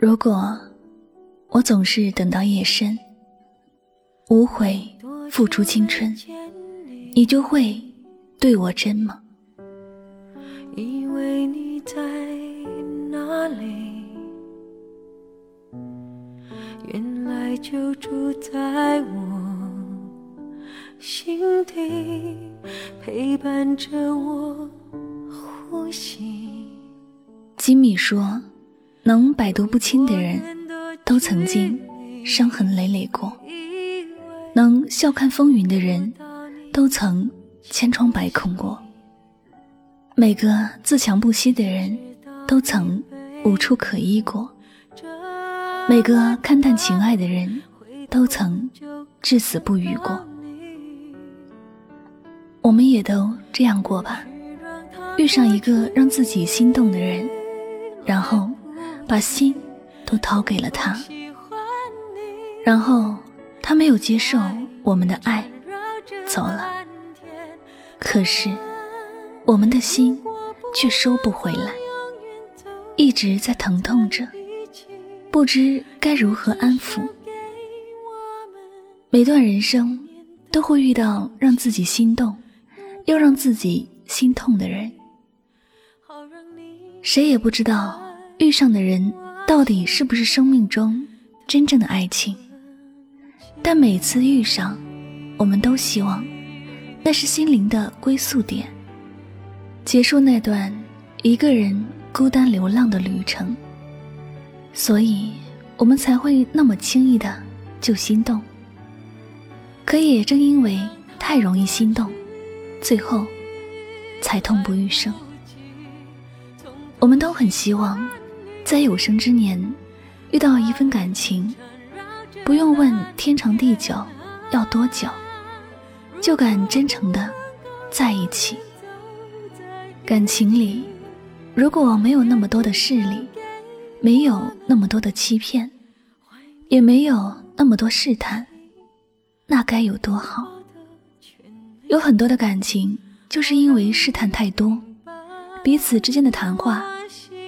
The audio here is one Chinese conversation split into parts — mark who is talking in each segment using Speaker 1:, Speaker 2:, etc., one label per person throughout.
Speaker 1: 如果我总是等到夜深，无悔付出青春，你就会对我真吗？
Speaker 2: 以为你在哪里，原来就住在我心底，陪伴着我呼吸。
Speaker 1: 吉米说。能百毒不侵的人，都曾经伤痕累累过；能笑看风云的人，都曾千疮百孔过。每个自强不息的人，都曾无处可依过；每个看淡情爱的人，都曾至死不渝过。我们也都这样过吧？遇上一个让自己心动的人，然后。把心都掏给了他，然后他没有接受我们的爱，走了。可是我们的心却收不回来，一直在疼痛着，不知该如何安抚。每段人生都会遇到让自己心动，又让自己心痛的人，谁也不知道。遇上的人到底是不是生命中真正的爱情？但每次遇上，我们都希望那是心灵的归宿点，结束那段一个人孤单流浪的旅程。所以，我们才会那么轻易的就心动。可也正因为太容易心动，最后才痛不欲生。我们都很希望。在有生之年，遇到一份感情，不用问天长地久要多久，就敢真诚的在一起。感情里，如果没有那么多的势力，没有那么多的欺骗，也没有那么多试探，那该有多好？有很多的感情，就是因为试探太多，彼此之间的谈话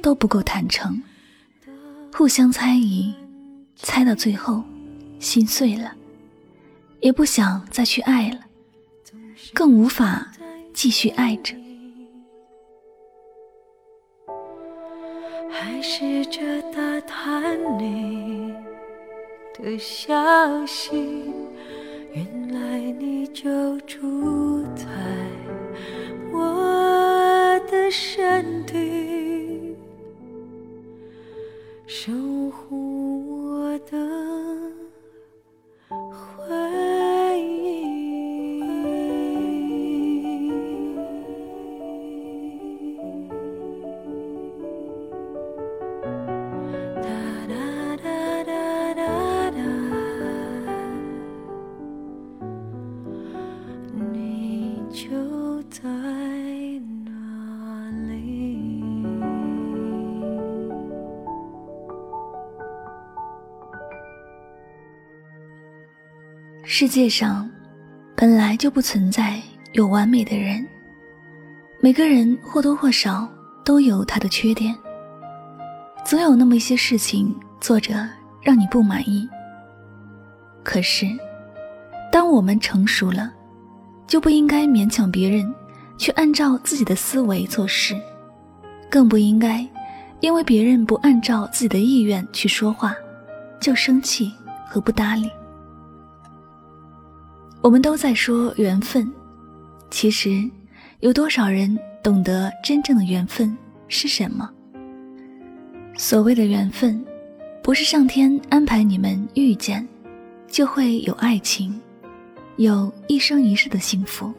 Speaker 1: 都不够坦诚。互相猜疑，猜到最后，心碎了，也不想再去爱了，更无法继续爱着。
Speaker 2: 还试着打探你的消息，原来你就住在我的身体。守护
Speaker 1: 世界上本来就不存在有完美的人，每个人或多或少都有他的缺点，总有那么一些事情做着让你不满意。可是，当我们成熟了，就不应该勉强别人去按照自己的思维做事，更不应该因为别人不按照自己的意愿去说话，就生气和不搭理。我们都在说缘分，其实有多少人懂得真正的缘分是什么？所谓的缘分，不是上天安排你们遇见，就会有爱情，有一生一世的幸福。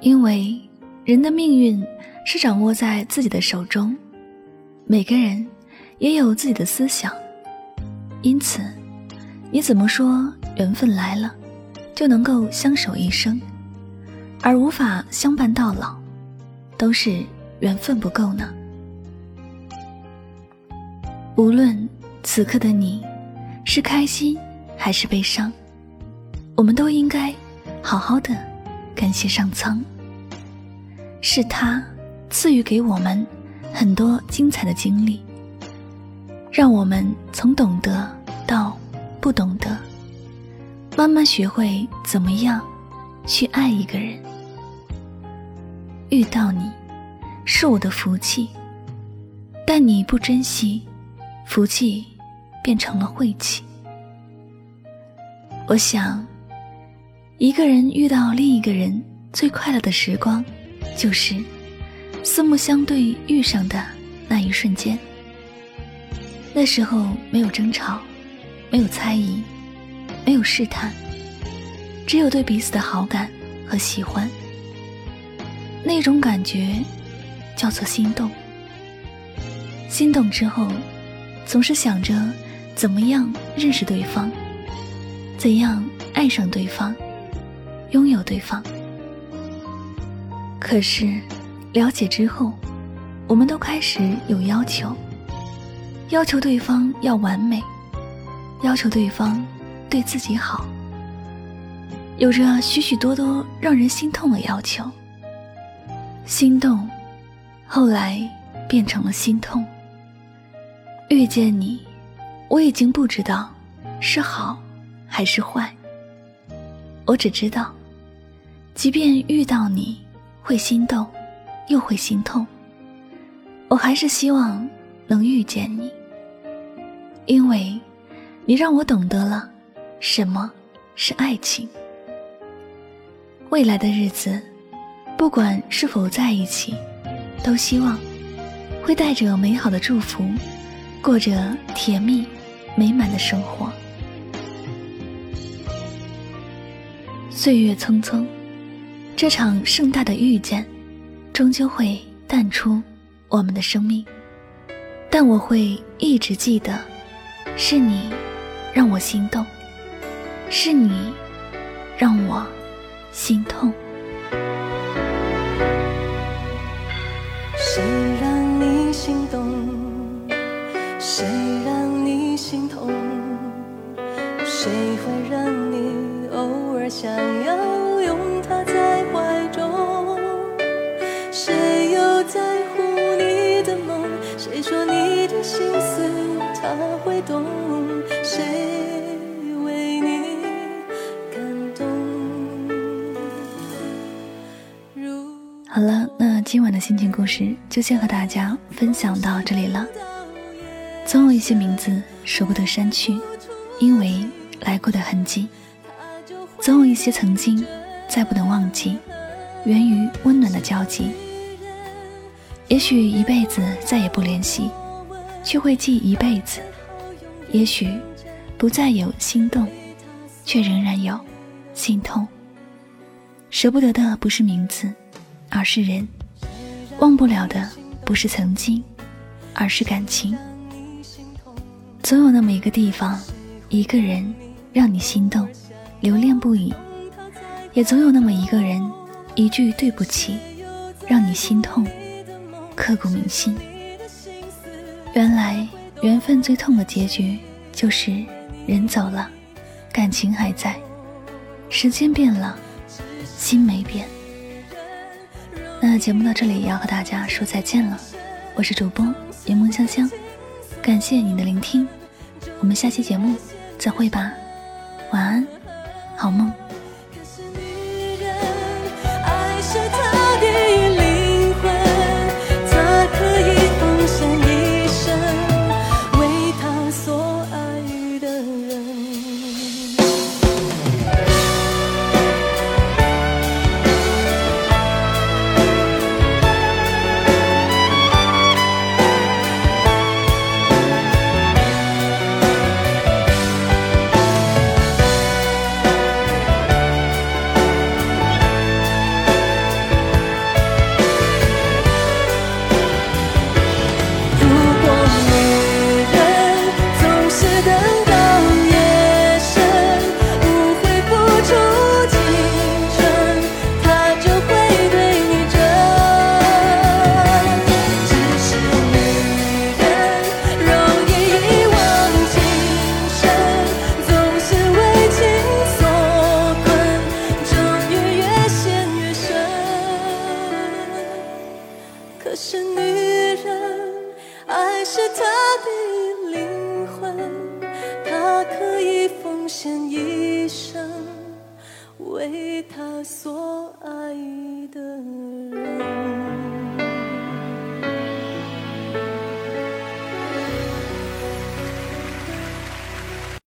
Speaker 1: 因为人的命运是掌握在自己的手中，每个人也有自己的思想，因此，你怎么说缘分来了，就能够相守一生？而无法相伴到老，都是缘分不够呢。无论此刻的你是开心还是悲伤，我们都应该好好的感谢上苍。是他赐予给我们很多精彩的经历，让我们从懂得到不懂得，慢慢学会怎么样去爱一个人。遇到你，是我的福气，但你不珍惜，福气变成了晦气。我想，一个人遇到另一个人最快乐的时光，就是四目相对遇上的那一瞬间。那时候没有争吵，没有猜疑，没有试探，只有对彼此的好感和喜欢。那种感觉叫做心动。心动之后，总是想着怎么样认识对方，怎样爱上对方，拥有对方。可是了解之后，我们都开始有要求，要求对方要完美，要求对方对自己好，有着许许多多让人心痛的要求。心动，后来变成了心痛。遇见你，我已经不知道是好还是坏。我只知道，即便遇到你会心动，又会心痛，我还是希望能遇见你，因为你让我懂得了什么是爱情。未来的日子。不管是否在一起，都希望会带着美好的祝福，过着甜蜜美满的生活。岁月匆匆，这场盛大的遇见，终究会淡出我们的生命。但我会一直记得，是你让我心动，是你让我心痛。
Speaker 2: 谁让你心动？谁让你心痛？谁会让你偶尔想要拥他在怀中？谁又在乎你的梦？谁说你的心思他会懂？
Speaker 1: 今晚的心情故事就先和大家分享到这里了。总有一些名字舍不得删去，因为来过的痕迹；总有一些曾经再不能忘记，源于温暖的交集。也许一辈子再也不联系，却会记一辈子；也许不再有心动，却仍然有心痛。舍不得的不是名字。而是人忘不了的，不是曾经，而是感情。总有那么一个地方，一个人让你心动，留恋不已；也总有那么一个人，一句对不起，让你心痛，刻骨铭心。原来缘分最痛的结局，就是人走了，感情还在；时间变了，心没变。那节目到这里也要和大家说再见了，我是主播柠檬香香，感谢你的聆听，我们下期节目再会吧，晚安，好梦。
Speaker 2: 女人爱是她的灵魂她可以奉献一生为她所爱的人。